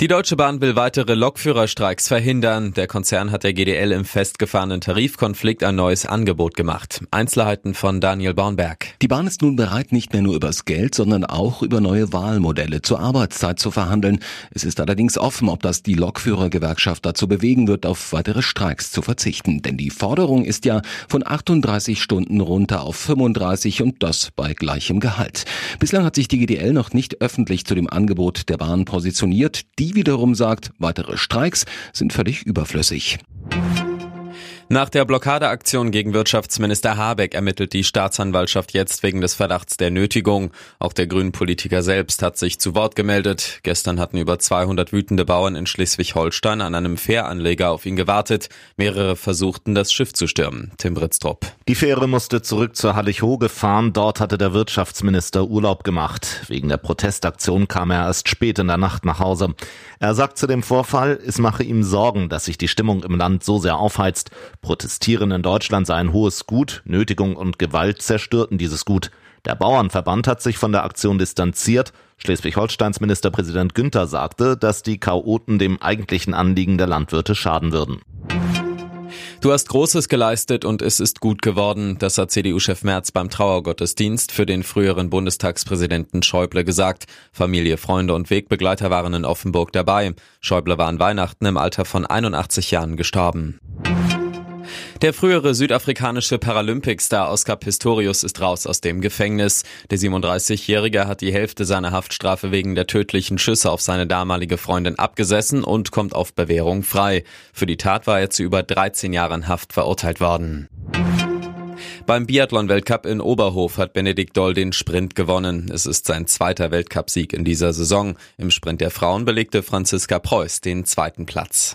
Die Deutsche Bahn will weitere Lokführerstreiks verhindern. Der Konzern hat der GDL im festgefahrenen Tarifkonflikt ein neues Angebot gemacht. Einzelheiten von Daniel Bornberg. Die Bahn ist nun bereit, nicht mehr nur übers Geld, sondern auch über neue Wahlmodelle zur Arbeitszeit zu verhandeln. Es ist allerdings offen, ob das die Lokführergewerkschaft dazu bewegen wird, auf weitere Streiks zu verzichten. Denn die Forderung ist ja von 38 Stunden runter auf 35 und das bei gleichem Gehalt. Bislang hat sich die GDL noch nicht öffentlich zu dem Angebot der Bahn positioniert. Die wiederum sagt, weitere Streiks sind völlig überflüssig. Nach der Blockadeaktion gegen Wirtschaftsminister Habeck ermittelt die Staatsanwaltschaft jetzt wegen des Verdachts der Nötigung. Auch der grünen Politiker selbst hat sich zu Wort gemeldet. Gestern hatten über 200 wütende Bauern in Schleswig-Holstein an einem Fähranleger auf ihn gewartet. Mehrere versuchten, das Schiff zu stürmen. Tim Britztrup. Die Fähre musste zurück zur Hallig-Hoge fahren. Dort hatte der Wirtschaftsminister Urlaub gemacht. Wegen der Protestaktion kam er erst spät in der Nacht nach Hause. Er sagt zu dem Vorfall, es mache ihm Sorgen, dass sich die Stimmung im Land so sehr aufheizt. Protestieren in Deutschland sei ein hohes Gut, Nötigung und Gewalt zerstörten dieses Gut. Der Bauernverband hat sich von der Aktion distanziert. Schleswig-Holsteins Ministerpräsident Günther sagte, dass die Chaoten dem eigentlichen Anliegen der Landwirte schaden würden. Du hast Großes geleistet und es ist gut geworden. Das hat CDU-Chef Merz beim Trauergottesdienst für den früheren Bundestagspräsidenten Schäuble gesagt. Familie, Freunde und Wegbegleiter waren in Offenburg dabei. Schäuble war an Weihnachten im Alter von 81 Jahren gestorben. Der frühere südafrikanische Paralympicstar Oscar Pistorius ist raus aus dem Gefängnis. Der 37-Jährige hat die Hälfte seiner Haftstrafe wegen der tödlichen Schüsse auf seine damalige Freundin abgesessen und kommt auf Bewährung frei. Für die Tat war er zu über 13 Jahren Haft verurteilt worden. Beim Biathlon-Weltcup in Oberhof hat Benedikt Doll den Sprint gewonnen. Es ist sein zweiter Weltcupsieg in dieser Saison. Im Sprint der Frauen belegte Franziska Preuß den zweiten Platz.